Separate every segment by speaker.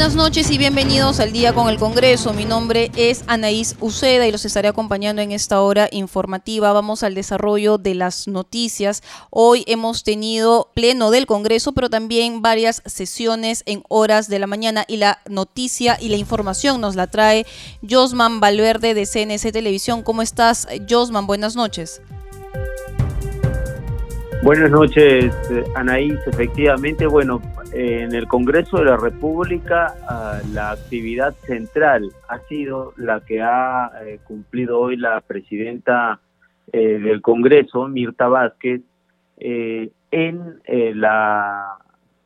Speaker 1: Buenas noches y bienvenidos al Día con el Congreso. Mi nombre es Anaís Uceda y los estaré acompañando en esta hora informativa. Vamos al desarrollo de las noticias. Hoy hemos tenido pleno del Congreso, pero también varias sesiones en horas de la mañana y la noticia y la información nos la trae Josman Valverde de CNC Televisión. ¿Cómo estás, Josman? Buenas noches.
Speaker 2: Buenas noches, Anaís. Efectivamente, bueno, en el Congreso de la República ah, la actividad central ha sido la que ha eh, cumplido hoy la presidenta eh, del Congreso, Mirta Vázquez, eh, en la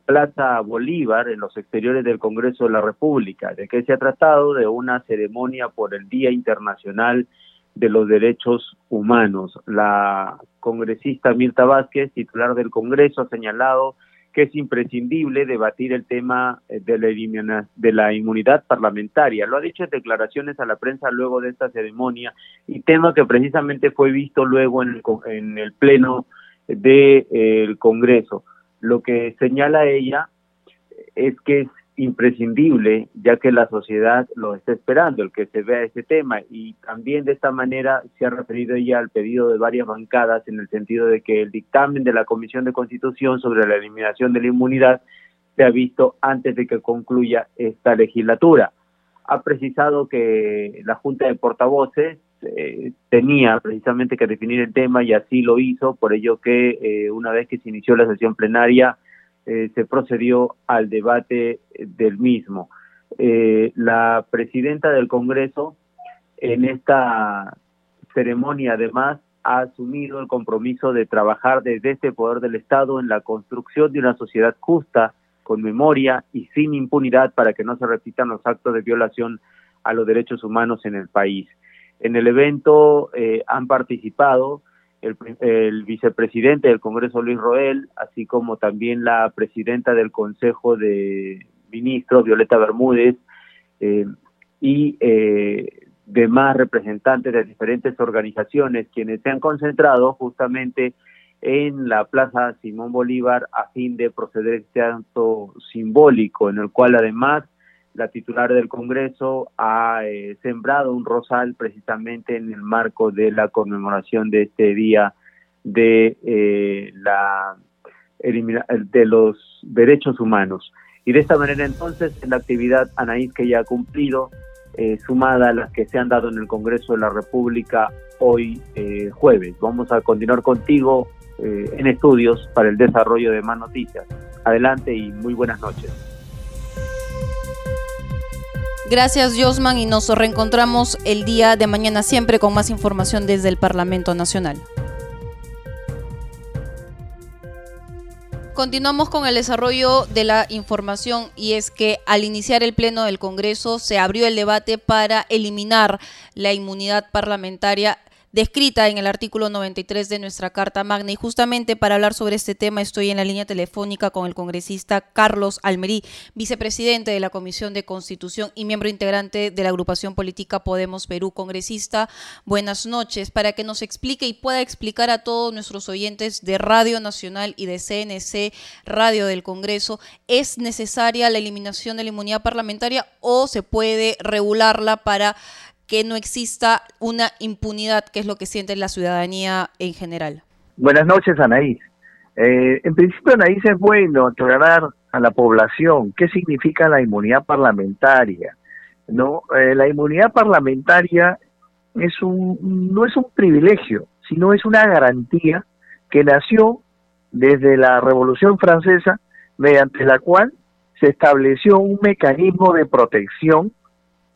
Speaker 2: Plaza Bolívar, en los exteriores del Congreso de la República. ¿De qué se ha tratado? De una ceremonia por el Día Internacional de los Derechos Humanos. La congresista Mirta Vázquez, titular del Congreso, ha señalado que es imprescindible debatir el tema eh, de la, de la inmunidad parlamentaria. Lo ha dicho en declaraciones a la prensa luego de esta ceremonia y tema que precisamente fue visto luego en el, en el pleno del eh, Congreso. Lo que señala ella es que imprescindible, ya que la sociedad lo está esperando, el que se vea ese tema. Y también de esta manera se ha referido ella al pedido de varias bancadas en el sentido de que el dictamen de la Comisión de Constitución sobre la eliminación de la inmunidad se ha visto antes de que concluya esta legislatura. Ha precisado que la Junta de Portavoces eh, tenía precisamente que definir el tema y así lo hizo, por ello que eh, una vez que se inició la sesión plenaria, eh, se procedió al debate del mismo. Eh, la presidenta del Congreso en esta ceremonia además ha asumido el compromiso de trabajar desde este poder del Estado en la construcción de una sociedad justa, con memoria y sin impunidad para que no se repitan los actos de violación a los derechos humanos en el país. En el evento eh, han participado el, vicepresidente del Congreso Luis Roel, así como también la presidenta del Consejo de Ministros, Violeta Bermúdez, eh, y eh, demás representantes de diferentes organizaciones, quienes se han concentrado justamente en la Plaza Simón Bolívar a fin de proceder este acto simbólico, en el cual además la titular del Congreso ha eh, sembrado un rosal precisamente en el marco de la conmemoración de este día de eh, la de los derechos humanos. Y de esta manera entonces la actividad Anaís que ya ha cumplido, eh, sumada a las que se han dado en el Congreso de la República hoy jueves. Vamos a continuar contigo en estudios para el desarrollo de más noticias. Adelante y muy buenas noches.
Speaker 1: Gracias, Josman, y nos reencontramos el día de mañana siempre con más información desde el Parlamento Nacional. Continuamos con el desarrollo de la información y es que al iniciar el pleno del Congreso se abrió el debate para eliminar la inmunidad parlamentaria descrita en el artículo 93 de nuestra Carta Magna. Y justamente para hablar sobre este tema estoy en la línea telefónica con el congresista Carlos Almerí, vicepresidente de la Comisión de Constitución y miembro integrante de la agrupación política Podemos Perú. Congresista, buenas noches. Para que nos explique y pueda explicar a todos nuestros oyentes de Radio Nacional y de CNC Radio del Congreso, ¿es necesaria la eliminación de la inmunidad parlamentaria o se puede regularla para que no exista una impunidad, que es lo que siente la ciudadanía en general.
Speaker 3: Buenas noches, Anaís. Eh, en principio, Anaís, es bueno aclarar a la población qué significa la inmunidad parlamentaria. No, eh, la inmunidad parlamentaria es un, no es un privilegio, sino es una garantía que nació desde la Revolución Francesa, mediante la cual se estableció un mecanismo de protección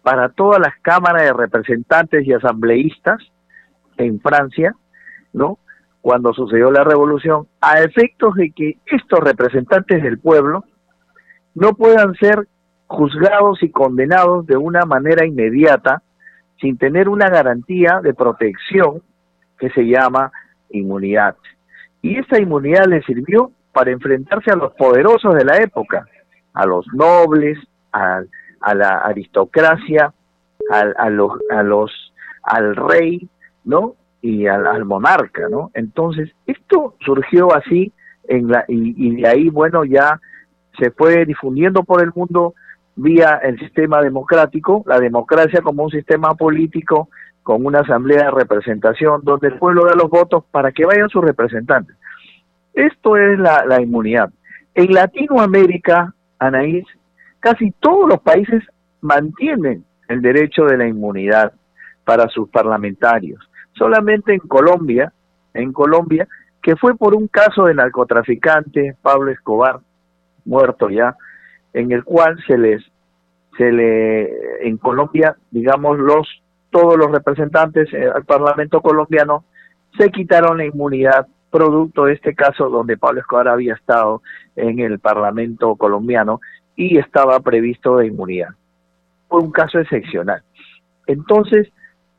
Speaker 3: para todas las cámaras de representantes y asambleístas en Francia, ¿no? Cuando sucedió la revolución, a efectos de que estos representantes del pueblo no puedan ser juzgados y condenados de una manera inmediata sin tener una garantía de protección que se llama inmunidad. Y esta inmunidad le sirvió para enfrentarse a los poderosos de la época, a los nobles, a, la aristocracia, a, los, a los, al rey, ¿no? Y al, monarca, ¿no? Entonces, esto surgió así en la, y, y de ahí, bueno, ya se fue difundiendo por el mundo vía el sistema democrático, la democracia como un sistema político con una asamblea de representación donde el pueblo da los votos para que vayan sus representantes. Esto es la, la inmunidad. En Latinoamérica, Anaís, casi todos los países mantienen el derecho de la inmunidad para sus parlamentarios. Solamente en Colombia, en Colombia, que fue por un caso de narcotraficante, Pablo Escobar, muerto ya, en el cual se les se le en Colombia digamos los todos los representantes eh, al Parlamento colombiano se quitaron la inmunidad producto de este caso donde Pablo Escobar había estado en el Parlamento colombiano y estaba previsto de inmunidad. Fue un caso excepcional. Entonces,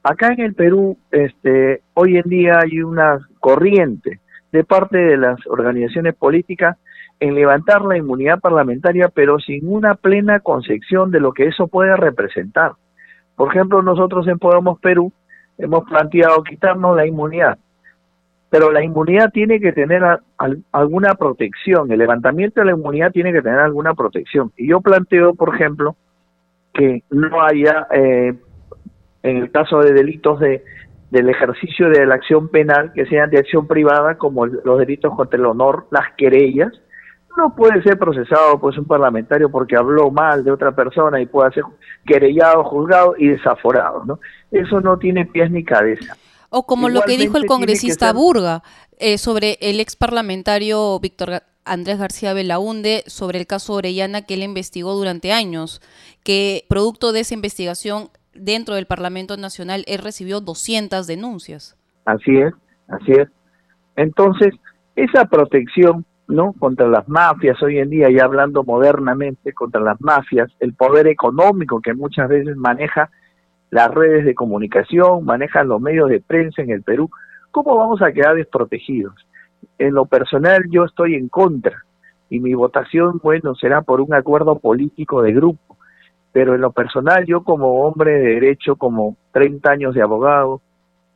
Speaker 3: acá en el Perú, este, hoy en día hay una corriente de parte de las organizaciones políticas en levantar la inmunidad parlamentaria, pero sin una plena concepción de lo que eso puede representar. Por ejemplo, nosotros en Podemos Perú hemos planteado quitarnos la inmunidad, pero la inmunidad tiene que tener alguna protección, el levantamiento de la inmunidad tiene que tener alguna protección. Y yo planteo, por ejemplo, que no haya, eh, en el caso de delitos de del ejercicio de la acción penal que sean de acción privada como los delitos contra el honor, las querellas, no puede ser procesado pues un parlamentario porque habló mal de otra persona y puede ser querellado, juzgado y desaforado, ¿no? Eso no tiene pies ni cabeza.
Speaker 1: O como lo que dijo el congresista Burga eh, sobre el ex parlamentario Víctor Andrés García Belaunde sobre el caso Orellana que él investigó durante años, que producto de esa investigación dentro del Parlamento Nacional él recibió 200 denuncias.
Speaker 3: Así es, así es. Entonces, esa protección ¿no? contra las mafias hoy en día, ya hablando modernamente, contra las mafias, el poder económico que muchas veces maneja las redes de comunicación, manejan los medios de prensa en el Perú, ¿cómo vamos a quedar desprotegidos? En lo personal yo estoy en contra y mi votación, bueno, será por un acuerdo político de grupo, pero en lo personal yo como hombre de derecho, como 30 años de abogado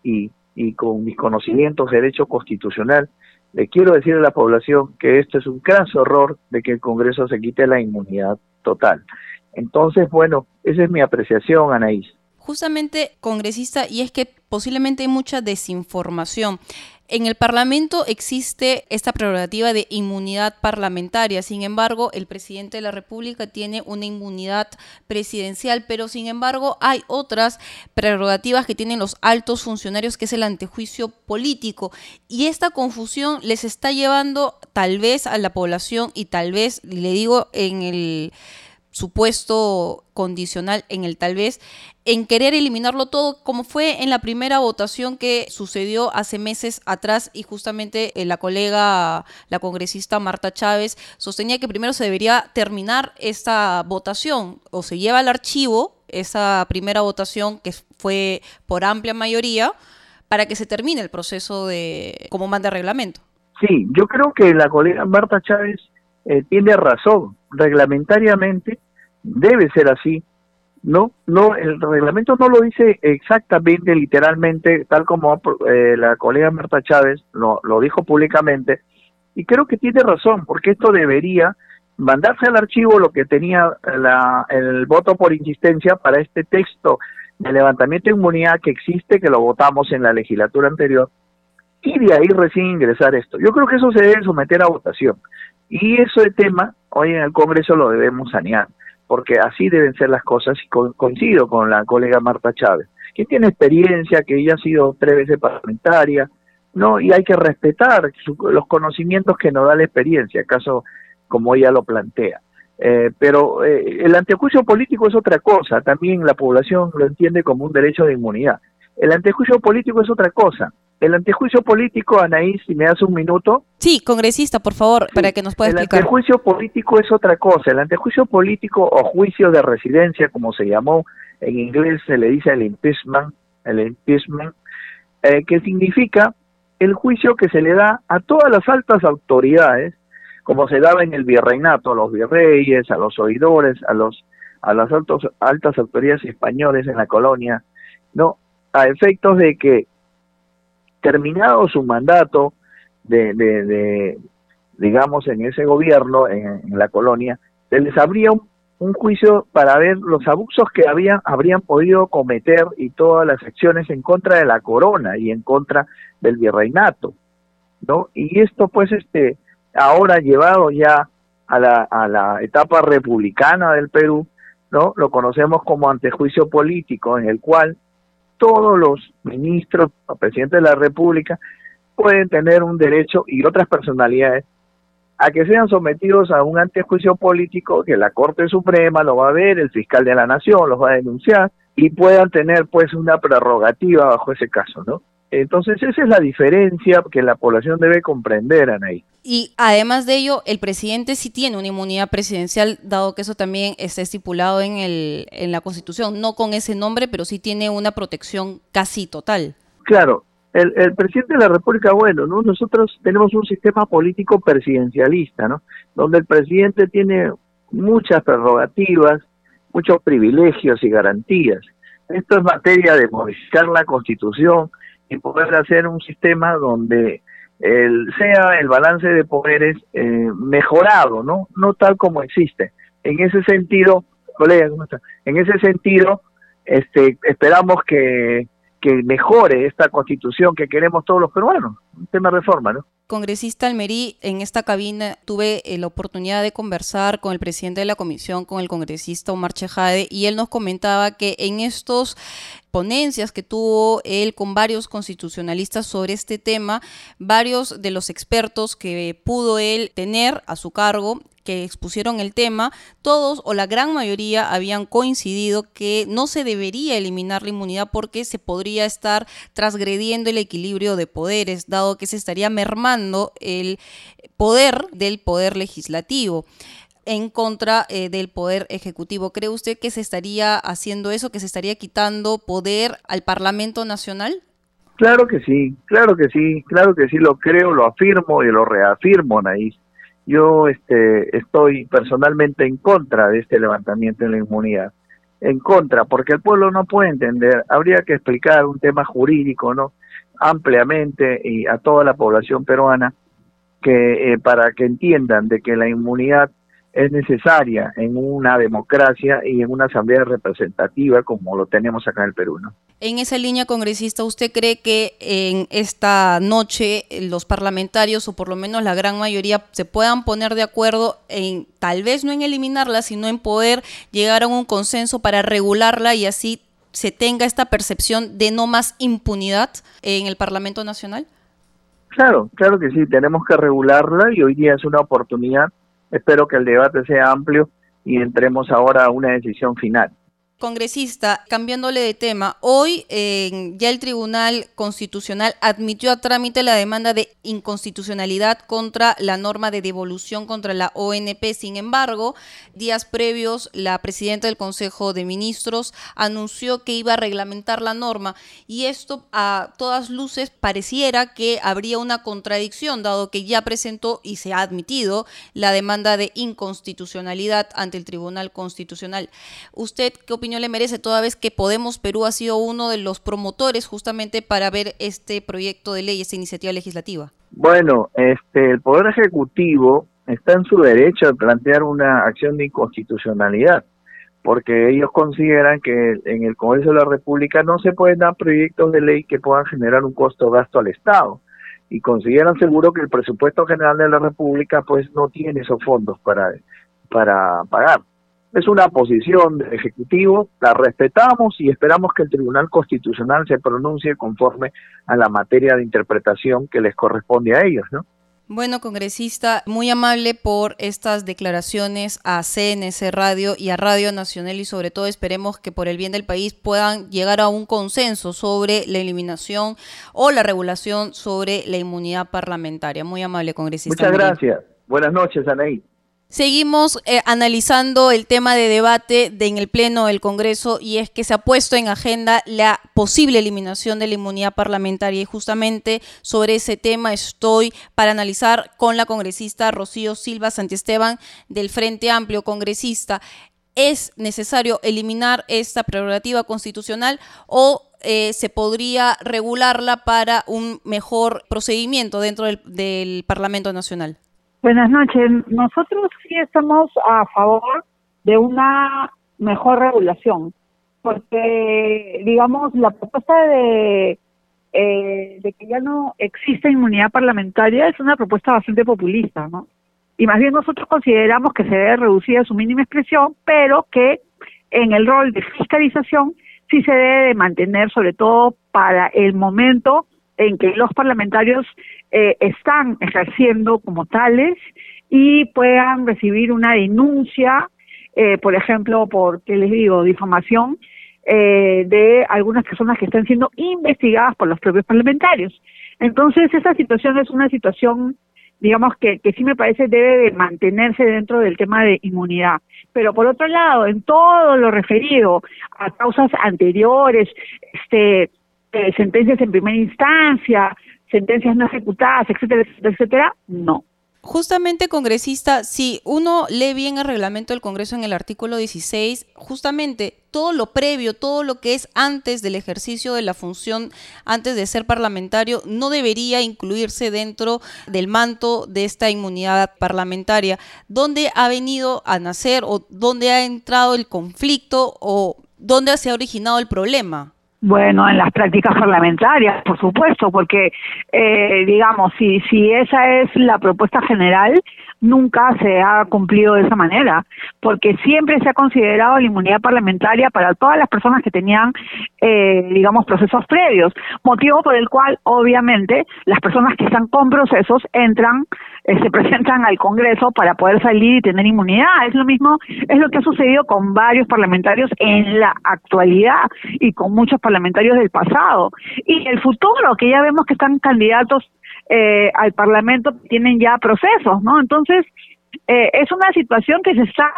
Speaker 3: y, y con mis conocimientos de derecho constitucional, le quiero decir a la población que esto es un caso horror de que el Congreso se quite la inmunidad total. Entonces, bueno, esa es mi apreciación, Anaís.
Speaker 1: Justamente, congresista, y es que posiblemente hay mucha desinformación. En el Parlamento existe esta prerrogativa de inmunidad parlamentaria, sin embargo, el presidente de la República tiene una inmunidad presidencial, pero sin embargo hay otras prerrogativas que tienen los altos funcionarios, que es el antejuicio político. Y esta confusión les está llevando tal vez a la población y tal vez, le digo, en el supuesto condicional en el tal vez, en querer eliminarlo todo, como fue en la primera votación que sucedió hace meses atrás y justamente eh, la colega, la congresista Marta Chávez, sostenía que primero se debería terminar esta votación o se lleva al archivo esa primera votación que fue por amplia mayoría para que se termine el proceso de como manda el reglamento.
Speaker 3: Sí, yo creo que la colega Marta Chávez eh, tiene razón. Reglamentariamente debe ser así. No, no, el reglamento no lo dice exactamente, literalmente, tal como eh, la colega Marta Chávez lo, dijo públicamente, y creo que tiene razón, porque esto debería mandarse al archivo lo que tenía la, el voto por insistencia para este texto de levantamiento de inmunidad que existe, que lo votamos en la legislatura anterior, y de ahí recién ingresar esto. Yo creo que eso se debe someter a votación. Y ese tema, hoy en el Congreso lo debemos sanear porque así deben ser las cosas y coincido con la colega Marta Chávez, que tiene experiencia, que ella ha sido tres veces parlamentaria, ¿no? Y hay que respetar los conocimientos que nos da la experiencia, acaso como ella lo plantea. Eh, pero eh, el antejuicio político es otra cosa, también la población lo entiende como un derecho de inmunidad. El antejuicio político es otra cosa. El antejuicio político, Anaís, si me das un minuto.
Speaker 1: Sí, congresista, por favor, para que nos pueda explicar.
Speaker 3: El antejuicio político es otra cosa. El antejuicio político o juicio de residencia, como se llamó en inglés, se le dice el impeachment, el impeachment, eh, que significa el juicio que se le da a todas las altas autoridades, como se daba en el virreinato, a los virreyes, a los oidores, a los a las altos, altas autoridades españoles en la colonia, no, a efectos de que terminado su mandato de, de, digamos, en ese gobierno, en, la colonia, se les abría un, juicio para ver los abusos que habían, habrían podido cometer y todas las acciones en contra de la corona y en contra del virreinato, ¿no? Y esto, pues, este, ahora llevado ya a la, a la etapa republicana del Perú, ¿no? Lo conocemos como antejuicio político, en el cual todos los ministros presidentes de la República pueden tener un derecho y otras personalidades a que sean sometidos a un antejuicio político que la Corte Suprema lo va a ver, el fiscal de la Nación los va a denunciar y puedan tener pues una prerrogativa bajo ese caso, ¿no? Entonces esa es la diferencia que la población debe comprender, Anaí.
Speaker 1: Y además de ello, el presidente sí tiene una inmunidad presidencial, dado que eso también está estipulado en, el, en la Constitución, no con ese nombre, pero sí tiene una protección casi total.
Speaker 3: Claro, el, el, presidente de la República, bueno, ¿no? nosotros tenemos un sistema político presidencialista, ¿no? Donde el presidente tiene muchas prerrogativas, muchos privilegios y garantías. Esto es materia de modificar la Constitución, y poder hacer un sistema donde el, sea el balance de poderes eh, mejorado, ¿no? No tal como existe. En ese sentido, colega, ¿cómo está? En ese sentido, este, esperamos que, que mejore esta constitución que queremos todos los peruanos, un tema de reforma, ¿no?
Speaker 1: Congresista Almerí, en esta cabina tuve eh, la oportunidad de conversar con el presidente de la comisión, con el congresista Omar Chejade, y él nos comentaba que en estos ponencias que tuvo él con varios constitucionalistas sobre este tema, varios de los expertos que pudo él tener a su cargo que expusieron el tema, todos o la gran mayoría habían coincidido que no se debería eliminar la inmunidad porque se podría estar transgrediendo el equilibrio de poderes, dado que se estaría mermando el poder del poder legislativo en contra eh, del poder ejecutivo. ¿Cree usted que se estaría haciendo eso, que se estaría quitando poder al Parlamento Nacional?
Speaker 3: Claro que sí, claro que sí, claro que sí, lo creo, lo afirmo y lo reafirmo, Naís. Yo este, estoy personalmente en contra de este levantamiento de la inmunidad, en contra, porque el pueblo no puede entender, habría que explicar un tema jurídico, ¿no? ampliamente y a toda la población peruana que eh, para que entiendan de que la inmunidad es necesaria en una democracia y en una asamblea representativa como lo tenemos acá en el Perú. ¿no?
Speaker 1: En esa línea, congresista, ¿usted cree que en esta noche los parlamentarios, o por lo menos la gran mayoría, se puedan poner de acuerdo en, tal vez no en eliminarla, sino en poder llegar a un consenso para regularla y así se tenga esta percepción de no más impunidad en el Parlamento Nacional?
Speaker 3: Claro, claro que sí, tenemos que regularla y hoy día es una oportunidad Espero que el debate sea amplio y entremos ahora a una decisión final.
Speaker 1: Congresista, cambiándole de tema, hoy ya el Tribunal Constitucional admitió a trámite la demanda de inconstitucionalidad contra la norma de devolución contra la ONP. Sin embargo, días previos, la presidenta del Consejo de Ministros anunció que iba a reglamentar la norma y esto a todas luces pareciera que habría una contradicción, dado que ya presentó y se ha admitido la demanda de inconstitucionalidad ante el Tribunal Constitucional. ¿Usted qué opinión le merece toda vez que Podemos Perú ha sido uno de los promotores justamente para ver este proyecto de ley, esta iniciativa legislativa?
Speaker 3: Bueno, este, el Poder Ejecutivo está en su derecho de plantear una acción de inconstitucionalidad, porque ellos consideran que en el Congreso de la República no se pueden dar proyectos de ley que puedan generar un costo gasto al Estado y consideran seguro que el presupuesto general de la República pues no tiene esos fondos para para pagar. Es una posición del Ejecutivo, la respetamos y esperamos que el Tribunal Constitucional se pronuncie conforme a la materia de interpretación que les corresponde a ellos, ¿no?
Speaker 1: Bueno, congresista, muy amable por estas declaraciones a CNC Radio y a Radio Nacional y sobre todo esperemos que por el bien del país puedan llegar a un consenso sobre la eliminación o la regulación sobre la inmunidad parlamentaria. Muy amable, congresista.
Speaker 3: Muchas gracias. Buenas noches, Anaí.
Speaker 1: Seguimos eh, analizando el tema de debate en el Pleno del Congreso y es que se ha puesto en agenda la posible eliminación de la inmunidad parlamentaria y justamente sobre ese tema estoy para analizar con la congresista Rocío Silva Santiesteban del Frente Amplio Congresista. ¿Es necesario eliminar esta prerrogativa constitucional o eh, se podría regularla para un mejor procedimiento dentro del Parlamento Nacional?
Speaker 4: Buenas noches. Nosotros sí estamos a favor de una mejor regulación, porque, digamos, la propuesta de, eh, de que ya no existe inmunidad parlamentaria es una propuesta bastante populista, ¿no? Y más bien nosotros consideramos que se debe reducir a su mínima expresión, pero que en el rol de fiscalización sí se debe de mantener, sobre todo para el momento en que los parlamentarios eh, están ejerciendo como tales y puedan recibir una denuncia, eh, por ejemplo, por, ¿qué les digo?, difamación eh, de algunas personas que están siendo investigadas por los propios parlamentarios. Entonces, esa situación es una situación, digamos, que, que sí me parece debe de mantenerse dentro del tema de inmunidad. Pero por otro lado, en todo lo referido a causas anteriores, este, eh, sentencias en primera instancia, sentencias no ejecutadas, etcétera, etcétera, etcétera, no.
Speaker 1: Justamente, congresista, si uno lee bien el reglamento del Congreso en el artículo 16, justamente todo lo previo, todo lo que es antes del ejercicio de la función, antes de ser parlamentario, no debería incluirse dentro del manto de esta inmunidad parlamentaria. ¿Dónde ha venido a nacer o dónde ha entrado el conflicto o dónde se ha originado el problema?
Speaker 4: Bueno, en las prácticas parlamentarias, por supuesto, porque, eh, digamos, si, si esa es la propuesta general, nunca se ha cumplido de esa manera, porque siempre se ha considerado la inmunidad parlamentaria para todas las personas que tenían, eh, digamos, procesos previos, motivo por el cual, obviamente, las personas que están con procesos entran, eh, se presentan al Congreso para poder salir y tener inmunidad. Es lo mismo, es lo que ha sucedido con varios parlamentarios en la actualidad y con muchos parlamentarios del pasado. Y el futuro, que ya vemos que están candidatos eh, al Parlamento tienen ya procesos, ¿no? Entonces, eh, es una situación que se está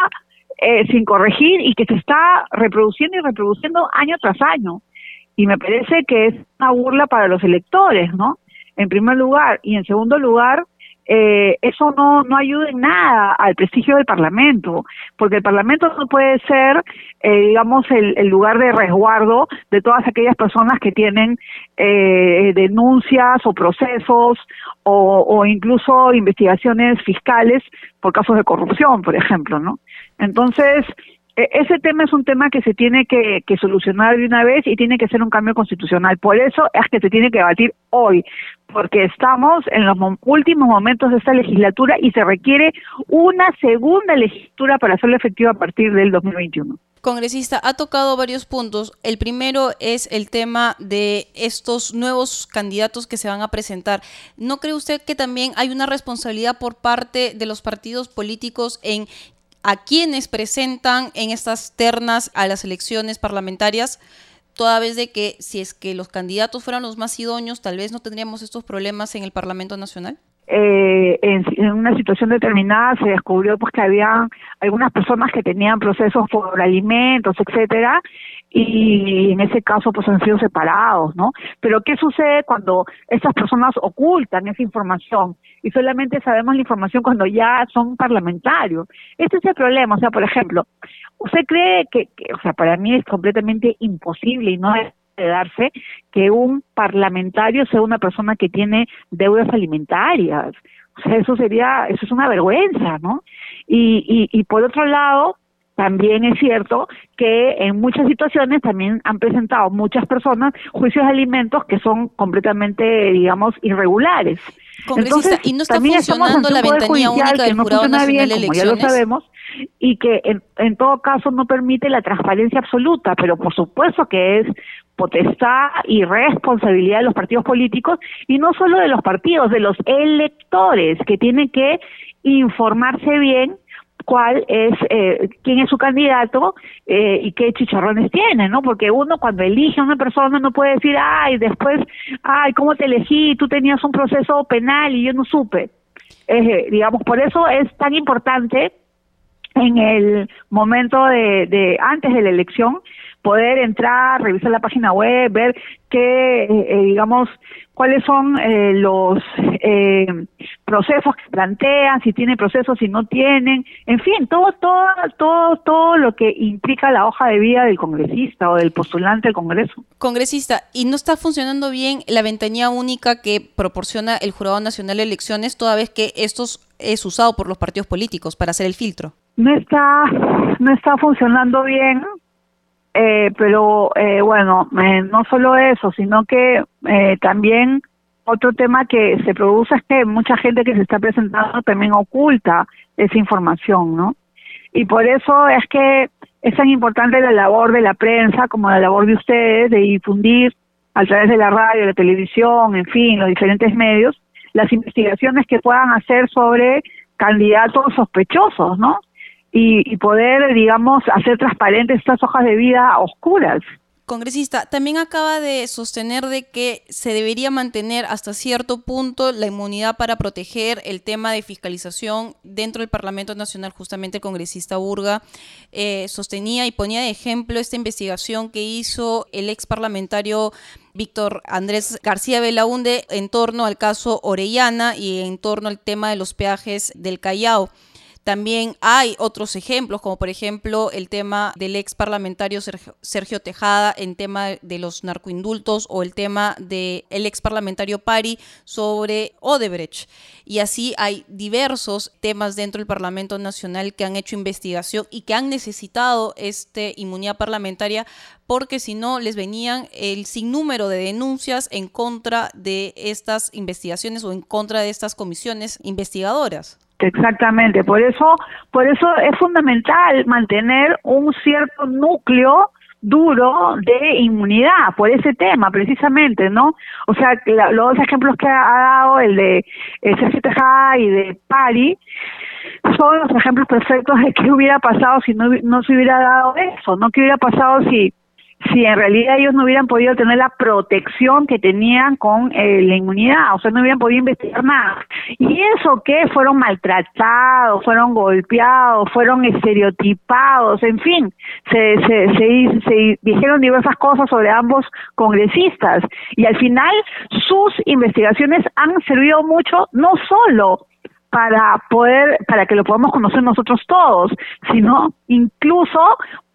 Speaker 4: eh, sin corregir y que se está reproduciendo y reproduciendo año tras año. Y me parece que es una burla para los electores, ¿no? En primer lugar. Y en segundo lugar, eh, eso no, no ayuda en nada al prestigio del Parlamento, porque el Parlamento no puede ser, eh, digamos, el, el, lugar de resguardo de todas aquellas personas que tienen eh, denuncias o procesos o, o incluso investigaciones fiscales por casos de corrupción, por ejemplo, ¿no? Entonces, ese tema es un tema que se tiene que, solucionar de una vez y tiene que ser un cambio constitucional. Por eso es que se tiene que debatir hoy, porque estamos en los últimos momentos de esta legislatura y se requiere una segunda legislatura para hacerlo efectivo a partir del 2021
Speaker 1: congresista, ha tocado varios puntos. El primero es el tema de estos nuevos candidatos que se van a presentar. ¿No cree usted que también hay una responsabilidad por parte de los partidos políticos en a quienes presentan en estas ternas a las elecciones parlamentarias, toda vez de que si es que los candidatos fueran los más idóneos, tal vez no tendríamos estos problemas en el Parlamento Nacional?
Speaker 4: Eh, en, en, una situación determinada se descubrió pues que había algunas personas que tenían procesos por alimentos, etcétera, y en ese caso pues han sido separados, ¿no? Pero ¿qué sucede cuando esas personas ocultan esa información y solamente sabemos la información cuando ya son parlamentarios? Este es el problema, o sea, por ejemplo, ¿usted cree que, que o sea, para mí es completamente imposible y no es de darse que un parlamentario sea una persona que tiene deudas alimentarias. O sea, eso sería, eso es una vergüenza, ¿no? Y, y, y por otro lado, también es cierto que en muchas situaciones también han presentado muchas personas juicios de alimentos que son completamente, digamos, irregulares.
Speaker 1: Entonces, ¿y no está funcionando la ventanilla única del Jurado Nacional bien, de Elecciones?
Speaker 4: Como ya lo sabemos, y que en, en todo caso no permite la transparencia absoluta, pero por supuesto que es potestad y responsabilidad de los partidos políticos y no solo de los partidos, de los electores que tienen que informarse bien cuál es, eh, quién es su candidato eh, y qué chicharrones tiene, ¿no? Porque uno cuando elige a una persona no puede decir, ay, después, ay, ¿cómo te elegí? Tú tenías un proceso penal y yo no supe. Eh, digamos, por eso es tan importante en el momento de, de antes de la elección poder entrar, revisar la página web, ver qué, eh, eh, digamos, cuáles son eh, los eh, procesos que plantean, si tienen procesos, si no tienen, en fin, todo, todo, todo, todo lo que implica la hoja de vida del congresista o del postulante al Congreso.
Speaker 1: Congresista, ¿y no está funcionando bien la ventanilla única que proporciona el Jurado Nacional de Elecciones toda vez que estos es usado por los partidos políticos para hacer el filtro?
Speaker 4: No está, no está funcionando bien eh, pero eh, bueno, eh, no solo eso, sino que eh, también otro tema que se produce es que mucha gente que se está presentando también oculta esa información, ¿no? Y por eso es que es tan importante la labor de la prensa como la labor de ustedes de difundir a través de la radio, la televisión, en fin, los diferentes medios, las investigaciones que puedan hacer sobre candidatos sospechosos, ¿no? Y, poder, digamos, hacer transparentes estas hojas de vida oscuras.
Speaker 1: Congresista, también acaba de sostener de que se debería mantener hasta cierto punto la inmunidad para proteger el tema de fiscalización dentro del Parlamento Nacional. Justamente el congresista Burga eh, sostenía y ponía de ejemplo esta investigación que hizo el ex parlamentario Víctor Andrés García Belaunde en torno al caso Orellana y en torno al tema de los peajes del Callao. También hay otros ejemplos, como por ejemplo el tema del ex parlamentario Sergio, Tejada en tema de los narcoindultos o el tema del el ex parlamentario Pari sobre Odebrecht. Y así hay diversos temas dentro del Parlamento Nacional que han hecho investigación y que han necesitado este inmunidad parlamentaria porque si no les venían el sinnúmero de denuncias en contra de estas investigaciones o en contra de estas comisiones investigadoras.
Speaker 4: Exactamente, por eso, por eso es fundamental mantener un cierto núcleo duro de inmunidad por ese tema precisamente, ¿no? O sea, los dos ejemplos que ha, dado el de Sergio Tejada y de Pari son los ejemplos perfectos de qué hubiera pasado si no, no se hubiera dado eso, ¿no? ¿Qué hubiera pasado si si en realidad ellos no hubieran podido tener la protección que tenían con eh, la inmunidad, o sea, no hubieran podido investigar nada. Y eso que fueron maltratados, fueron golpeados, fueron estereotipados, en fin, se, se, se, se dijeron diversas cosas sobre ambos congresistas. Y al final sus investigaciones han servido mucho, no solo para poder, para que lo podamos conocer nosotros todos, sino incluso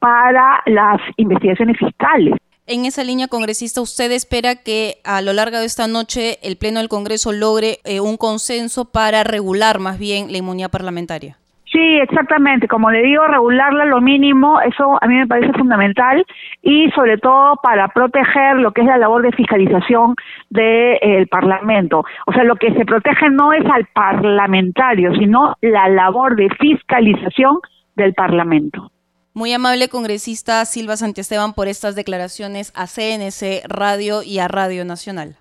Speaker 4: para las investigaciones fiscales.
Speaker 1: En esa línea, congresista, ¿usted espera que a lo largo de esta noche el Pleno del Congreso logre eh, un consenso para regular más bien la inmunidad parlamentaria?
Speaker 4: Sí, exactamente. Como le digo, regularla lo mínimo, eso a mí me parece fundamental y sobre todo para proteger lo que es la labor de fiscalización del Parlamento. O sea, lo que se protege no es al parlamentario, sino la labor de fiscalización del Parlamento.
Speaker 1: Muy amable congresista Silva Santiesteban por estas declaraciones a CNC Radio y a Radio Nacional.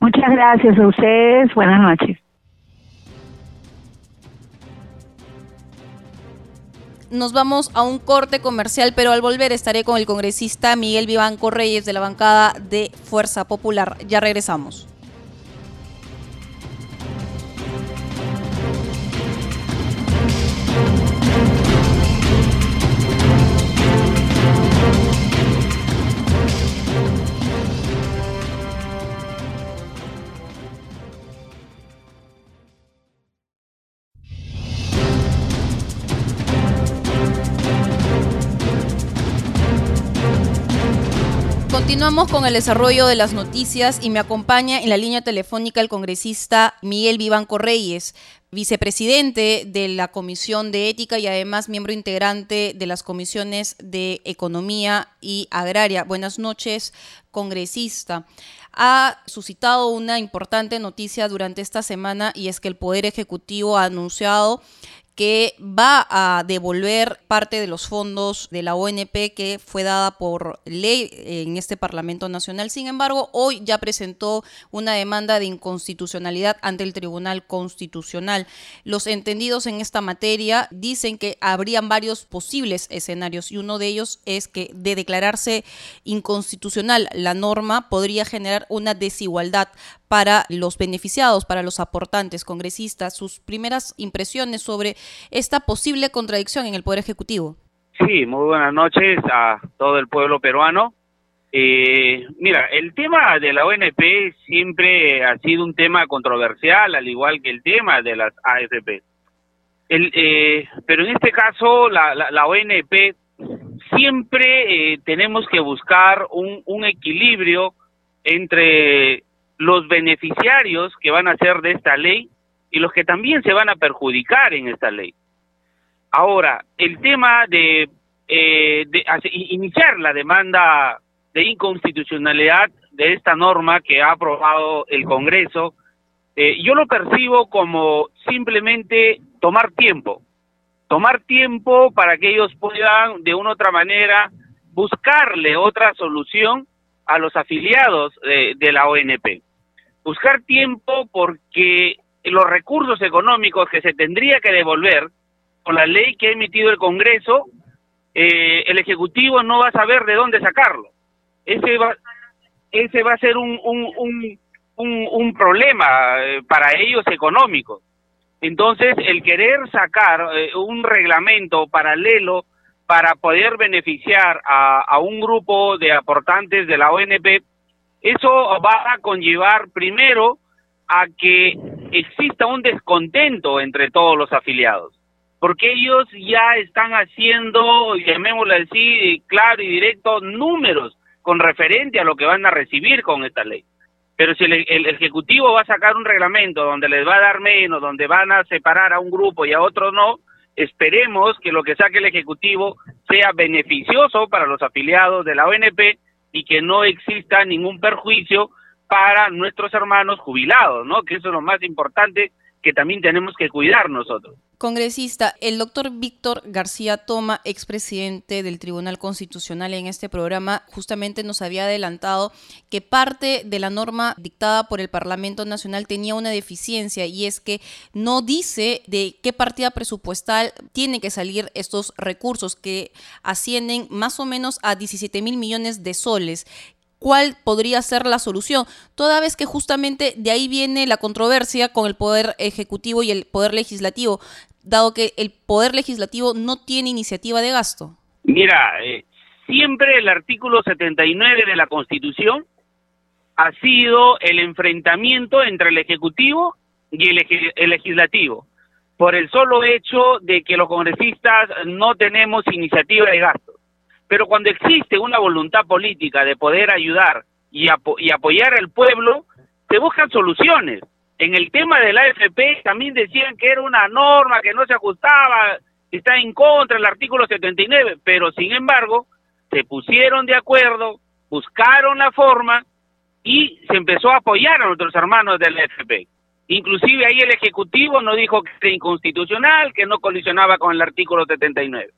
Speaker 4: Muchas gracias a ustedes. Buenas noches.
Speaker 1: nos vamos a un corte comercial, pero al volver estaré con el congresista Miguel Vivanco Reyes de la bancada de Fuerza Popular. Ya regresamos. Continuamos con el desarrollo de las noticias y me acompaña en la línea telefónica el congresista Miguel Vivanco Reyes, vicepresidente de la Comisión de Ética y además miembro integrante de las comisiones de Economía y Agraria. Buenas noches, congresista. Ha suscitado una importante noticia durante esta semana y es que el Poder Ejecutivo ha anunciado que va a devolver parte de los fondos de la ONP que fue dada por ley en este Parlamento Nacional. Sin embargo, hoy ya presentó una demanda de inconstitucionalidad ante el Tribunal Constitucional. Los entendidos en esta materia dicen que habrían varios posibles escenarios y uno de ellos es que de declararse inconstitucional la norma podría generar una desigualdad para los beneficiados, para los aportantes, congresistas, sus primeras impresiones sobre esta posible contradicción en el Poder Ejecutivo.
Speaker 5: Sí, muy buenas noches a todo el pueblo peruano. Eh, mira, el tema de la ONP siempre ha sido un tema controversial, al igual que el tema de las AFP. El, eh, pero en este caso, la, la, ONP siempre eh, tenemos que buscar un, un equilibrio entre los beneficiarios que van a ser de esta ley y los que también se van a perjudicar en esta ley. Ahora, el tema de, eh, de iniciar la demanda de inconstitucionalidad de esta norma que ha aprobado el Congreso, eh, yo lo percibo como simplemente tomar tiempo, tomar tiempo para que ellos puedan de una u otra manera buscarle otra solución a los afiliados de la ONP. Buscar tiempo porque los recursos económicos que se tendría que devolver con la ley que ha emitido el Congreso, eh, el Ejecutivo no va a saber de dónde sacarlo. Ese va, ese va a ser un, un, problema eh, para ellos económico. Entonces, el querer sacar eh, un reglamento paralelo para poder beneficiar a un grupo de aportantes de la ONP, eso va a conllevar primero a que exista un descontento entre todos los afiliados, porque ellos ya están haciendo, llamémoslo así, claro y directo, números con referente a lo que van a recibir con esta ley. Pero si el, Ejecutivo va a sacar un reglamento donde les va a dar menos, donde van a separar a un grupo y a otro no, esperemos que lo que saque el Ejecutivo sea beneficioso para los afiliados de la ONP y que no exista ningún perjuicio para nuestros hermanos jubilados, ¿no? Que eso es lo más importante que también tenemos que cuidar nosotros.
Speaker 1: Congresista, el doctor Víctor García Toma, expresidente del Tribunal Constitucional en este programa, justamente nos había adelantado que parte de la norma dictada por el Parlamento Nacional tenía una deficiencia y es que no dice de qué partida presupuestal tienen que salir estos recursos que ascienden más o menos a 17 mil millones de soles cuál podría ser la solución, toda vez que justamente de ahí viene la controversia con el poder ejecutivo y el poder legislativo, dado que el poder legislativo no tiene iniciativa de gasto.
Speaker 5: Mira, eh, siempre el artículo 79 de la Constitución ha sido el enfrentamiento entre el ejecutivo y el, el legislativo por el solo hecho de que los congresistas no tenemos iniciativa de gasto. Pero cuando existe una voluntad política de poder ayudar y, apoyar al pueblo, se buscan soluciones. En el tema de la AFP también decían que era una norma que no se ajustaba, está en contra del artículo 79, pero sin embargo se pusieron de acuerdo, buscaron la forma y se empezó a apoyar a nuestros hermanos de la AFP. Inclusive ahí el Ejecutivo no dijo que era inconstitucional, que no colisionaba con el artículo 79.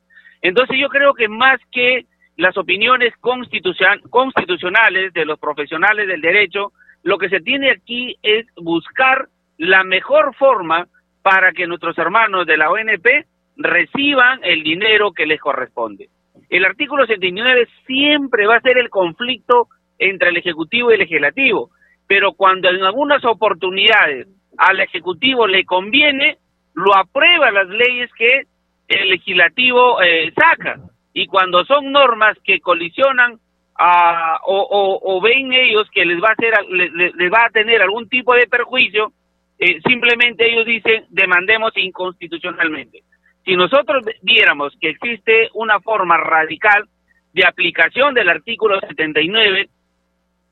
Speaker 5: Entonces yo creo que más que las opiniones constitucionales de los profesionales del derecho, lo que se tiene aquí es buscar la mejor forma para que nuestros hermanos de la ONP reciban el dinero que les corresponde. El artículo 79 siempre va a ser el conflicto entre el Ejecutivo y el Legislativo, pero cuando en algunas oportunidades al Ejecutivo le conviene, lo aprueba las leyes que el legislativo eh, saca. Y cuando son normas que colisionan a, o, ven ellos que les va a hacer les, va a tener algún tipo de perjuicio, eh, simplemente ellos dicen demandemos inconstitucionalmente. Si nosotros viéramos que existe una forma radical de aplicación del artículo 79,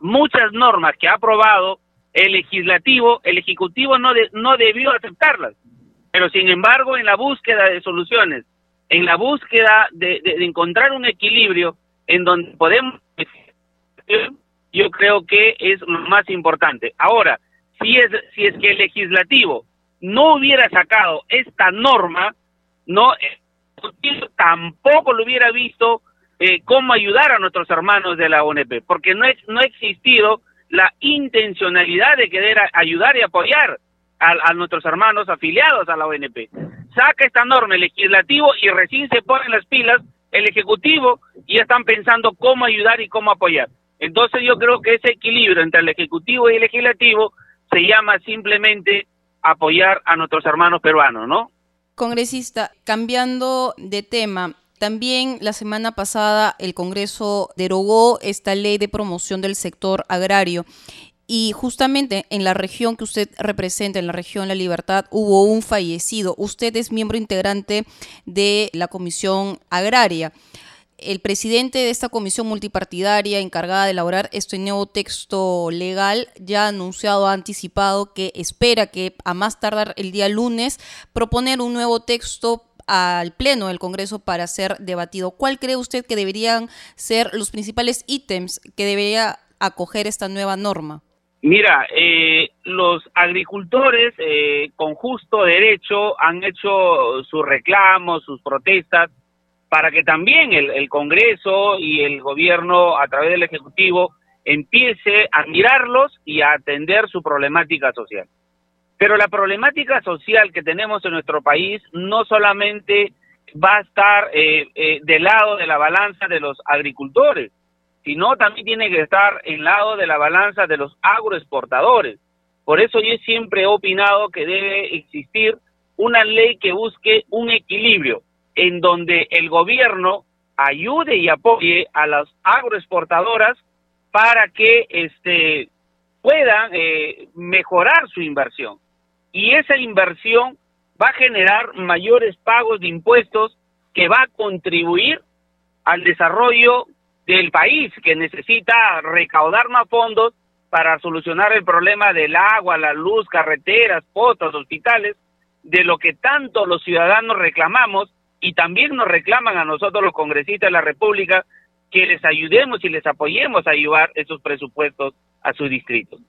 Speaker 5: muchas normas que ha aprobado el legislativo, el ejecutivo no, no debió aceptarlas. Pero sin embargo, en la búsqueda de soluciones, en la búsqueda de, encontrar un equilibrio en donde podemos, yo creo que es lo más importante. Ahora, si es, si es que el legislativo no hubiera sacado esta norma, no tampoco lo hubiera visto eh, cómo ayudar a nuestros hermanos de la ONP, porque no, es, no ha existido la intencionalidad de querer ayudar y apoyar a, nuestros hermanos afiliados a la ONP. Saca esta norma el legislativo y recién se ponen las pilas el ejecutivo y están pensando cómo ayudar y cómo apoyar. Entonces yo creo que ese equilibrio entre el ejecutivo y el legislativo se llama simplemente apoyar a nuestros hermanos peruanos, ¿no?
Speaker 1: Congresista, cambiando de tema, también la semana pasada el Congreso derogó esta ley de promoción del sector agrario y justamente en la región que usted representa, en la región La Libertad, hubo un fallecido. Usted es miembro integrante de la Comisión Agraria. El presidente de esta comisión multipartidaria encargada de elaborar este nuevo texto legal ya ha anunciado, ha anticipado que espera que a más tardar el día lunes proponer un nuevo texto al Pleno del Congreso para ser debatido. ¿Cuál cree usted que deberían ser los principales ítems que debería acoger esta nueva norma?
Speaker 5: Mira, eh, los agricultores eh, con justo derecho han hecho sus reclamos, sus protestas, para que también el, el, Congreso y el gobierno a través del Ejecutivo empiece a mirarlos y a atender su problemática social. Pero la problemática social que tenemos en nuestro país no solamente va a estar eh, del lado de la balanza de los agricultores, sino también tiene que estar en lado de la balanza de los agroexportadores. Por eso yo siempre he opinado que debe existir una ley que busque un equilibrio en donde el gobierno ayude y apoye a las agroexportadoras para que este puedan eh, mejorar su inversión y esa inversión va a generar mayores pagos de impuestos que va a contribuir al desarrollo del país que necesita recaudar más fondos para solucionar el problema del agua, la luz, carreteras, postas, hospitales, de lo que tanto los ciudadanos reclamamos y también nos reclaman a nosotros los congresistas de la República que les ayudemos y les apoyemos a llevar esos presupuestos a sus distritos.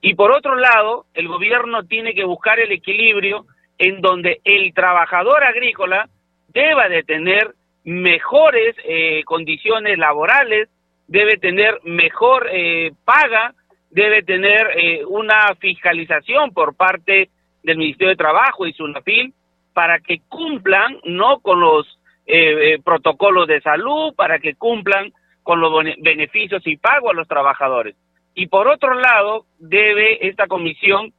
Speaker 5: Y por otro lado, el gobierno tiene que buscar el equilibrio en donde el trabajador agrícola deba de tener mejores eh, condiciones laborales, debe tener mejor eh, paga, debe tener eh, una fiscalización por parte del Ministerio de Trabajo y SUNAFIL para que cumplan no con los protocolos de salud, para que cumplan con los beneficios y pago a los trabajadores. Y por otro lado, debe esta comisión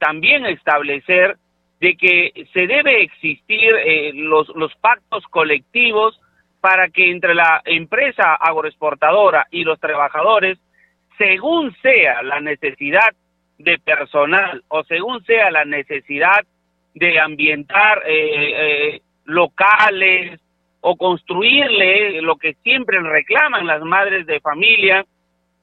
Speaker 5: también establecer de que se debe existir eh, los, los pactos colectivos para que entre la empresa agroexportadora y los trabajadores, según sea la necesidad de personal o según sea la necesidad de ambientar eh, eh, locales o construirle lo que siempre reclaman las madres de familia,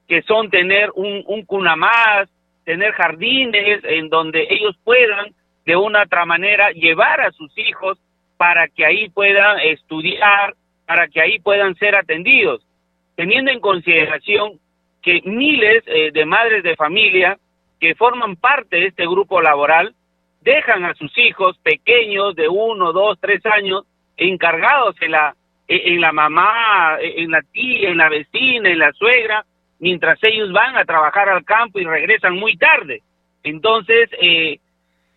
Speaker 5: que son tener un, un cuna más, tener jardines en donde ellos puedan de una otra manera llevar a sus hijos para que ahí puedan estudiar, para que ahí puedan ser atendidos, teniendo en consideración que miles eh, de madres de familia que forman parte de este grupo laboral dejan a sus hijos pequeños de uno, dos, tres años encargados en la en la mamá, en la tía, en la vecina, en la suegra, mientras ellos van a trabajar al campo y regresan muy tarde. Entonces, eh,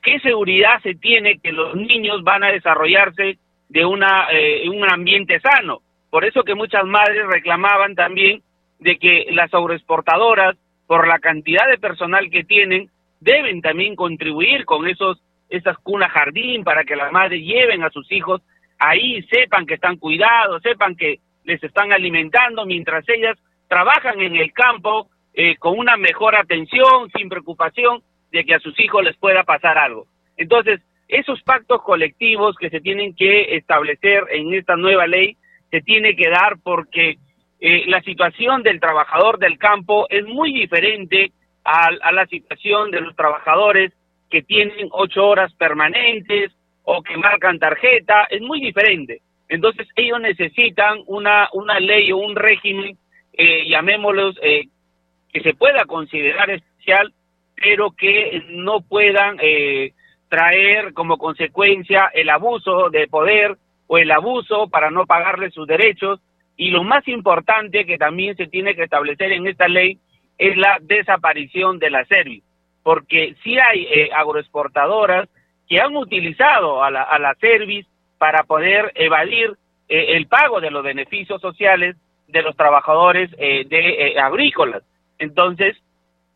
Speaker 5: ¿qué seguridad se tiene que los niños van a desarrollarse de una, eh, un ambiente sano? Por eso que muchas madres reclamaban también de que las agroexportadoras, por la cantidad de personal que tienen, deben también contribuir con esos esas cunas jardín para que las madres lleven a sus hijos ahí, sepan que están cuidados, sepan que les están alimentando mientras ellas trabajan en el campo eh, con una mejor atención, sin preocupación de que a sus hijos les pueda pasar algo. Entonces, esos pactos colectivos que se tienen que establecer en esta nueva ley se tiene que dar porque eh, la situación del trabajador del campo es muy diferente a, a, la situación de los trabajadores que tienen ocho horas permanentes o que marcan tarjeta, es muy diferente. Entonces ellos necesitan una, una ley o un régimen, eh, llamémoslos, eh, que se pueda considerar especial pero que no puedan eh, traer como consecuencia el abuso de poder o el abuso para no pagarle sus derechos. Y lo más importante que también se tiene que establecer en esta ley es la desaparición de la service, porque si hay eh, agroexportadoras que han utilizado a la, a la service para poder evadir eh, el pago de los beneficios sociales de los trabajadores eh, de agrícolas. Entonces,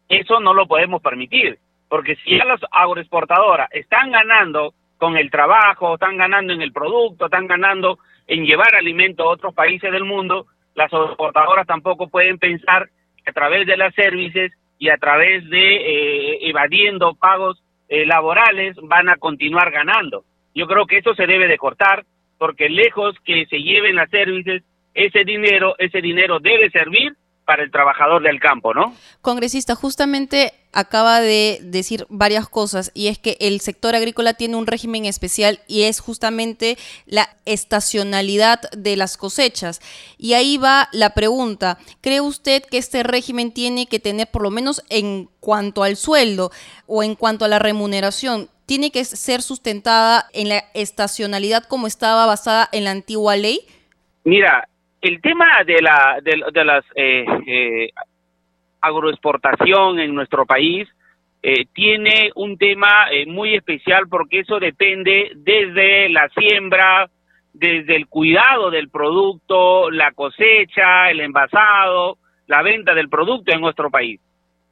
Speaker 5: eso no lo podemos permitir, porque si ya las agroexportadoras están ganando con el trabajo, están ganando en el producto, están ganando en llevar alimento a otros países del mundo, las agroexportadoras tampoco pueden pensar a través de las services y a través de eh, evadiendo pagos eh, laborales van a continuar ganando. Yo creo que eso se debe de cortar porque lejos que se lleven las services, ese dinero, ese dinero debe servir para el trabajador del campo, ¿no?
Speaker 1: Congresista, justamente acaba de decir varias cosas y es que el sector agrícola tiene un régimen especial y es justamente la estacionalidad de las cosechas. Y ahí va la pregunta, ¿cree usted que este régimen tiene que tener, por lo menos en cuanto al sueldo o en cuanto a la remuneración, tiene que ser sustentada en la estacionalidad como estaba basada en la antigua ley?
Speaker 5: Mira, el tema de la de, las eh, eh, agroexportación en nuestro país eh, tiene un tema eh, muy especial porque eso depende desde la siembra, desde el cuidado del producto, la cosecha, el envasado, la venta del producto en nuestro país.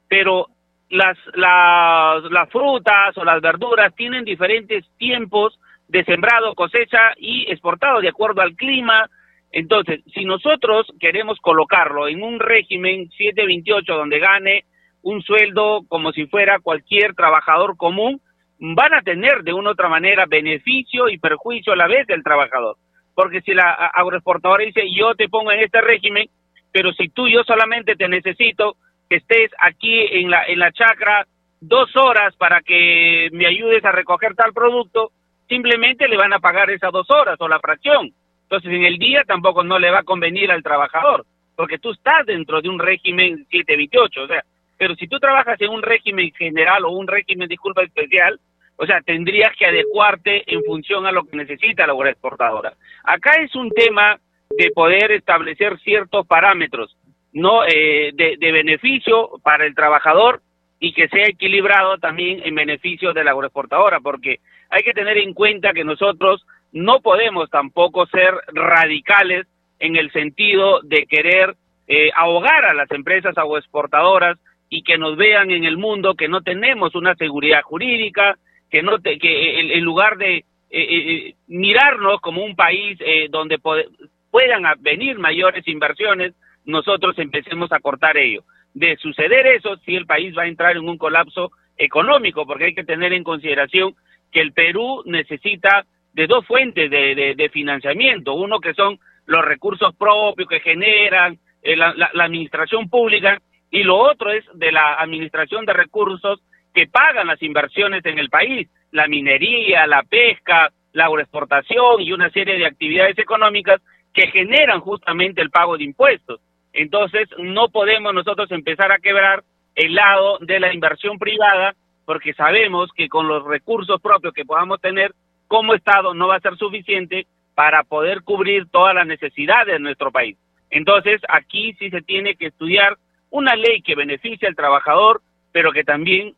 Speaker 5: Pero las, las frutas o las verduras tienen diferentes tiempos de sembrado, cosecha y exportado de acuerdo al clima, entonces, si nosotros queremos colocarlo en un régimen 728 donde gane un sueldo como si fuera cualquier trabajador común, van a tener de una u otra manera beneficio y perjuicio a la vez del trabajador. Porque si la agroexportadora dice, yo te pongo en este régimen, pero si tú yo solamente te necesito que estés aquí en la, en la chacra dos horas para que me ayudes a recoger tal producto, simplemente le van a pagar esas dos horas o la fracción entonces, en el día tampoco no le va a convenir al trabajador, porque tú estás dentro de un régimen 728, o sea, pero si tú trabajas en un régimen general o un régimen, disculpa, especial, o sea, tendrías que adecuarte en función a lo que necesita la obra exportadora. Acá es un tema de poder establecer ciertos parámetros, no eh, de, de, beneficio para el trabajador y que sea equilibrado también en beneficio de la agroexportadora, porque hay que tener en cuenta que nosotros no podemos tampoco ser radicales en el sentido de querer eh, ahogar a las empresas agroexportadoras y que nos vean en el mundo que no tenemos una seguridad jurídica, que no te, que en, lugar de eh, eh, mirarnos como un país donde puedan venir mayores inversiones, nosotros empecemos a cortar ello. De suceder eso, si el país va a entrar en un colapso económico, porque hay que tener en consideración que el Perú necesita de dos fuentes de, de, financiamiento, uno que son los recursos propios que generan eh, la, la, administración pública y lo otro es de la administración de recursos que pagan las inversiones en el país, la minería, la pesca, la agroexportación y una serie de actividades económicas que generan justamente el pago de impuestos. Entonces, no podemos nosotros empezar a quebrar el lado de la inversión privada porque sabemos que con los recursos propios que podamos tener como Estado no va a ser suficiente para poder cubrir todas las necesidades de nuestro país. Entonces, aquí sí se tiene que estudiar una ley que beneficie al trabajador, pero que también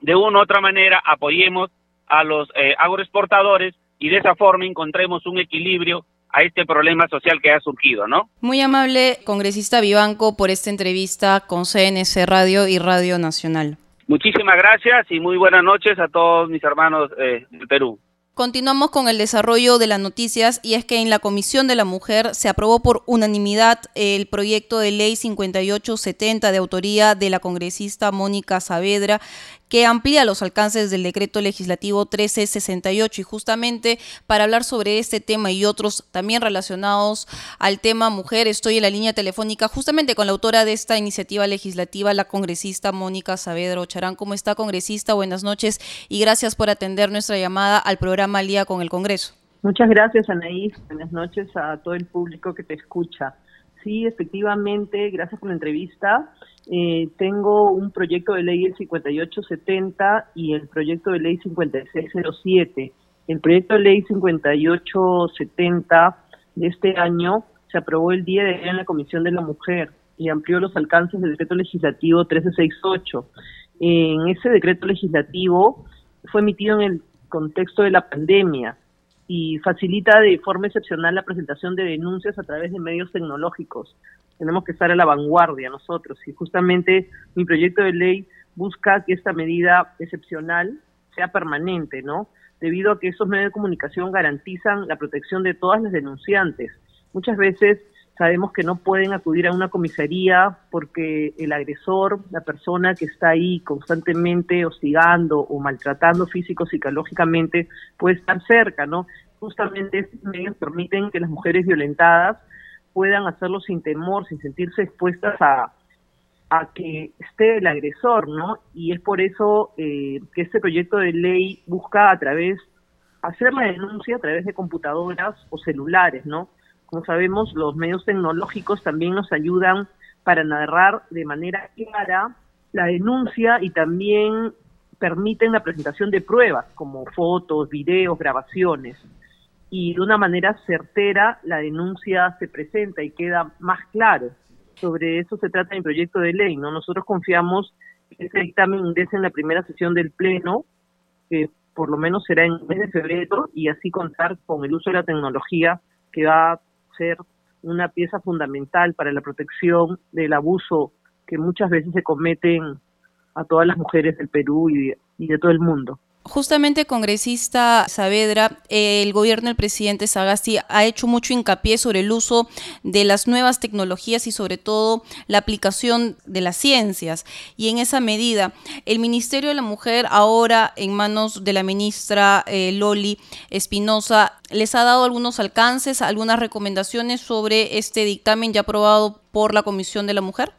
Speaker 5: de una u otra manera apoyemos a los eh, agroexportadores y de esa forma encontremos un equilibrio a este problema social que ha surgido, ¿no?
Speaker 1: Muy amable, congresista Vivanco, por esta entrevista con CNC Radio y Radio Nacional.
Speaker 5: Muchísimas gracias y muy buenas noches a todos mis hermanos eh, del Perú.
Speaker 1: Continuamos con el desarrollo de las noticias y es que en la Comisión de la Mujer se aprobó por unanimidad el proyecto de ley 5870 de autoría de la congresista Mónica Saavedra que amplía los alcances del decreto legislativo 1368 y justamente para hablar sobre este tema y otros también relacionados al tema mujer estoy en la línea telefónica justamente con la autora de esta iniciativa legislativa, la congresista Mónica Saavedra Ocharán. ¿Cómo está congresista? Buenas noches y gracias por atender nuestra llamada al programa Lía con el Congreso.
Speaker 6: Muchas gracias Anaís, buenas noches a todo el público que te escucha. Sí, efectivamente, gracias por la entrevista. Eh, tengo un proyecto de ley el 5870 y el proyecto de ley 5607. El proyecto de ley 5870 de este año se aprobó el día de ayer en la Comisión de la Mujer y amplió los alcances del decreto legislativo 1368. En ese decreto legislativo fue emitido en el contexto de la pandemia y facilita de forma excepcional la presentación de denuncias a través de medios tecnológicos. Tenemos que estar a la vanguardia nosotros y justamente mi proyecto de ley busca que esta medida excepcional sea permanente, ¿no? Debido a que esos medios de comunicación garantizan la protección de todas las denunciantes. Muchas veces sabemos que no pueden acudir a una comisaría porque el agresor, la persona que está ahí constantemente hostigando o maltratando físico psicológicamente puede estar cerca, ¿no? Justamente estos medios permiten que las mujeres violentadas puedan hacerlo sin temor, sin sentirse expuestas a, a que esté el agresor, ¿no? Y es por eso eh, que este proyecto de ley busca a través, hacer la denuncia a través de computadoras o celulares, ¿no? Como sabemos, los medios tecnológicos también nos ayudan para narrar de manera clara la denuncia y también permiten la presentación de pruebas como fotos, videos, grabaciones. Y de una manera certera la denuncia se presenta y queda más claro. Sobre eso se trata mi proyecto de ley. ¿no? Nosotros confiamos que este dictamen ingrese en la primera sesión del Pleno, que por lo menos será en el mes de febrero, y así contar con el uso de la tecnología que va ser una pieza fundamental para la protección del abuso que muchas veces se cometen a todas las mujeres del Perú y de, todo el mundo.
Speaker 1: Justamente, congresista Saavedra, el gobierno del presidente Sagasti ha hecho mucho hincapié sobre el uso de las nuevas tecnologías y sobre todo la aplicación de las ciencias. Y en esa medida, el Ministerio de la Mujer, ahora en manos de la ministra eh, Loli Espinosa, les ha dado algunos alcances, algunas recomendaciones sobre este dictamen ya aprobado por la Comisión de la Mujer.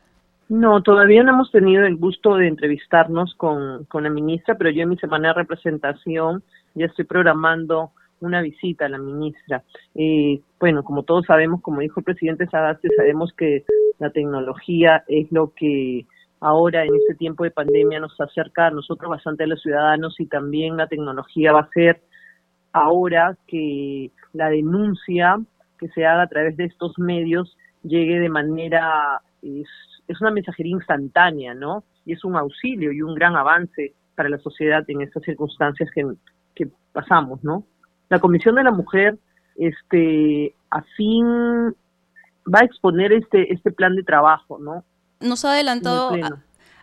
Speaker 6: No, todavía no hemos tenido el gusto de entrevistarnos con, con la ministra, pero yo en mi semana de representación ya estoy programando una visita a la ministra. Eh, bueno, como todos sabemos, como dijo el presidente Sagasti, sabemos que la tecnología es lo que ahora en este tiempo de pandemia nos acerca a nosotros bastante a los ciudadanos y también la tecnología va a ser ahora que la denuncia que se haga a través de estos medios llegue de manera es una mensajería instantánea, ¿no? Y es un auxilio y un gran avance para la sociedad en estas circunstancias que, que pasamos, ¿no? La Comisión de la Mujer, este, a fin, va a exponer este, este plan de trabajo, ¿no?
Speaker 1: Nos ha adelantado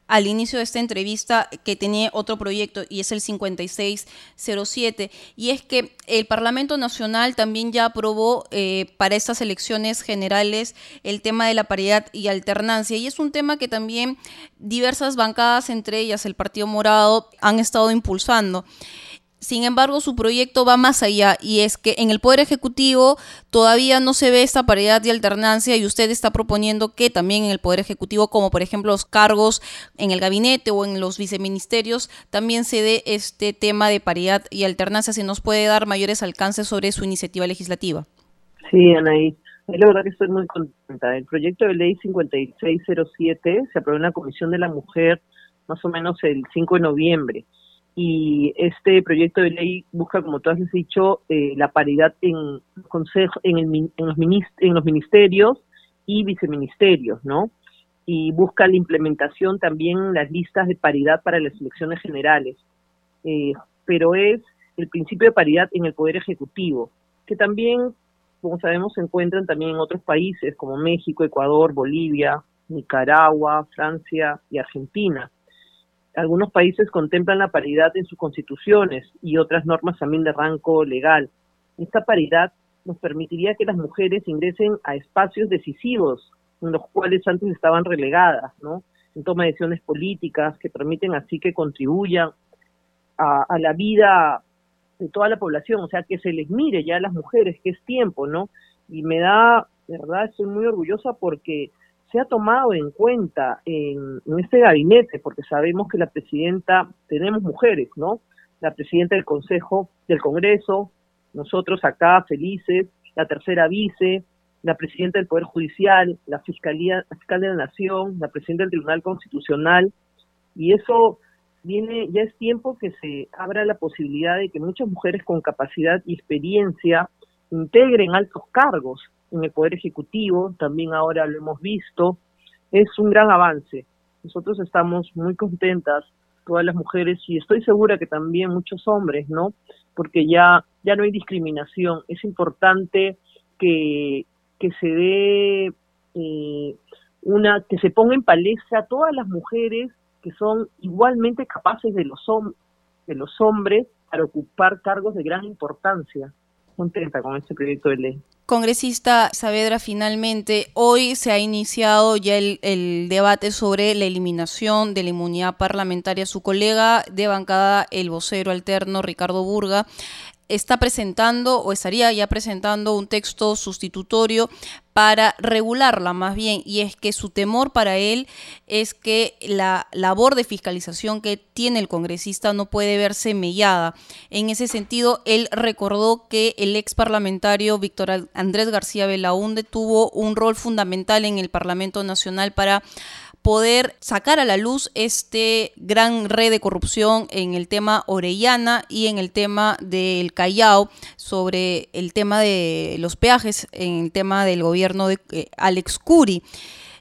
Speaker 1: al inicio de esta entrevista que tenía otro proyecto y es el 5607 y es que el Parlamento Nacional también ya aprobó eh, para estas elecciones generales el tema de la paridad y alternancia y es un tema que también diversas bancadas, entre ellas el Partido Morado, han estado impulsando. Sin embargo, su proyecto va más allá y es que en el Poder Ejecutivo todavía no se ve esta paridad de alternancia y usted está proponiendo que también en el Poder Ejecutivo, como por ejemplo los cargos en el gabinete o en los viceministerios, también se dé este tema de paridad y alternancia. Si nos puede dar mayores alcances sobre su iniciativa legislativa.
Speaker 6: Sí, Anaí. La verdad que estoy muy contenta. El proyecto de ley 5607 se aprobó en la Comisión de la Mujer más o menos el 5 de noviembre y este proyecto de ley busca, como tú has dicho, eh, la paridad en, consejo, en, el, en, los en los ministerios y viceministerios, ¿no? Y busca la implementación también las listas de paridad para las elecciones generales. Eh, pero es el principio de paridad en el Poder Ejecutivo, que también, como sabemos, se encuentran también en otros países como México, Ecuador, Bolivia, Nicaragua, Francia y Argentina algunos países contemplan la paridad en sus constituciones y otras normas también de rango legal. Esta paridad nos permitiría que las mujeres ingresen a espacios decisivos en los cuales antes estaban relegadas, ¿no? En toma de decisiones políticas que permiten así que contribuyan a, a la vida de toda la población, o sea, que se les mire ya a las mujeres, que es tiempo, ¿no? Y me da, de verdad, estoy muy orgullosa porque se ha tomado en cuenta en, este gabinete, porque sabemos que la presidenta, tenemos mujeres, ¿no? La presidenta del Consejo, del Congreso, nosotros acá felices, la tercera vice, la presidenta del Poder Judicial, la Fiscalía, Fiscal de la Nación, la presidenta del Tribunal Constitucional, y eso viene, ya es tiempo que se abra la posibilidad de que muchas mujeres con capacidad y experiencia integren altos cargos en el Poder Ejecutivo, también ahora lo hemos visto, es un gran avance. Nosotros estamos muy contentas, todas las mujeres, y estoy segura que también muchos hombres, ¿no? Porque ya, ya no hay discriminación. Es importante que, que se dé eh, una, que se ponga en palestra todas las mujeres que son igualmente capaces de los, de los hombres para ocupar cargos de gran importancia. Contenta con este proyecto de ley.
Speaker 1: Congresista Saavedra, finalmente, hoy se ha iniciado ya el, el, debate sobre la eliminación de la inmunidad parlamentaria. Su colega de bancada, el vocero alterno Ricardo Burga, está presentando o estaría ya presentando un texto sustitutorio para regularla más bien y es que su temor para él es que la labor de fiscalización que tiene el congresista no puede verse mellada. En ese sentido, él recordó que el ex parlamentario Víctor Andrés García Belaúnde tuvo un rol fundamental en el Parlamento Nacional para poder sacar a la luz este gran red de corrupción en el tema Orellana y en el tema del Callao, sobre el tema de los peajes, en el tema del gobierno de eh, Alex Curi.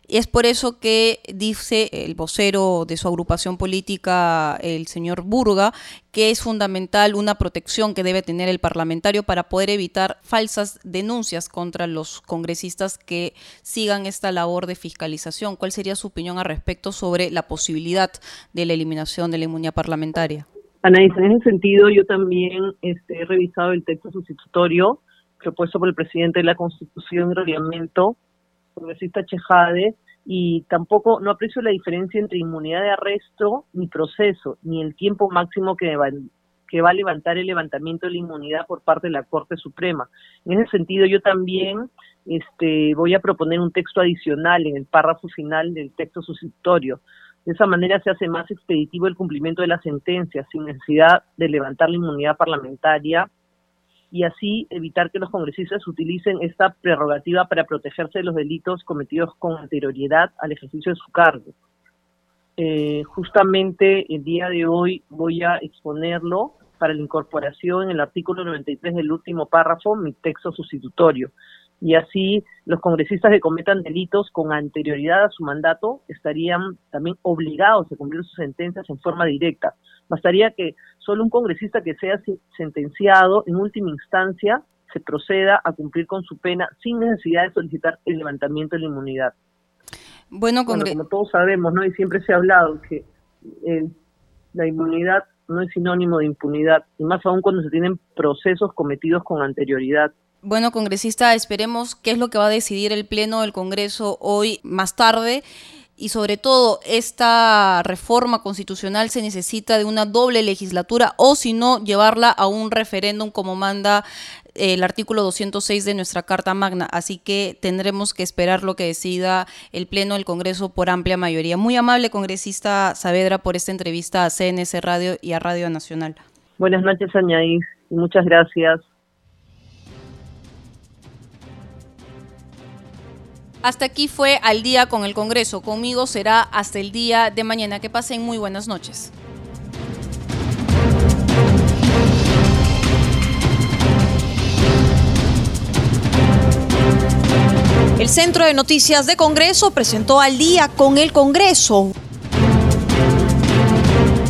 Speaker 1: Y es por eso que dice el vocero de su agrupación política, el señor Burga, que es fundamental una protección que debe tener el parlamentario para poder evitar falsas denuncias contra los congresistas que sigan esta labor de fiscalización. ¿Cuál sería su opinión al respecto sobre la posibilidad de la eliminación de la inmunidad parlamentaria?
Speaker 6: Anaís, en ese sentido yo también este, he revisado el texto sustitutorio propuesto por el presidente de la Constitución y Reglamento congresista Chejade, y tampoco no aprecio la diferencia entre inmunidad de arresto ni proceso, ni el tiempo máximo que va, que va a levantar el levantamiento de la inmunidad por parte de la Corte Suprema. En ese sentido, yo también este, voy a proponer un texto adicional en el párrafo final del texto sustitutorio. De esa manera se hace más expeditivo el cumplimiento de la sentencia, sin necesidad de levantar la inmunidad parlamentaria y así evitar que los congresistas utilicen esta prerrogativa para protegerse de los delitos cometidos con anterioridad al ejercicio de su cargo. Eh, justamente el día de hoy voy a exponerlo para la incorporación en el artículo 93 del último párrafo, mi texto sustitutorio. Y así los congresistas que cometan delitos con anterioridad a su mandato estarían también obligados a cumplir sus sentencias en forma directa. Bastaría que solo un congresista que sea sentenciado en última instancia se proceda a cumplir con su pena sin necesidad de solicitar el levantamiento de la inmunidad. Bueno, como todos sabemos, ¿no? Y siempre se ha hablado que la inmunidad no es sinónimo de impunidad, y más aún cuando se tienen procesos cometidos con anterioridad.
Speaker 1: Bueno, congresista, esperemos qué es lo que va a decidir el Pleno del Congreso hoy más tarde y sobre todo esta reforma constitucional se necesita de una doble legislatura o si no llevarla a un referéndum como manda eh, el artículo 206 de nuestra Carta Magna, así que tendremos que esperar lo que decida el Pleno del Congreso por amplia mayoría. Muy amable congresista Saavedra por esta entrevista a CNS Radio y a Radio Nacional.
Speaker 6: Buenas noches, Añadís, y muchas gracias.
Speaker 1: Hasta aquí fue al día con el Congreso. Conmigo será hasta el día de mañana. Que pasen muy buenas noches.
Speaker 7: El Centro de Noticias de Congreso presentó al día con el Congreso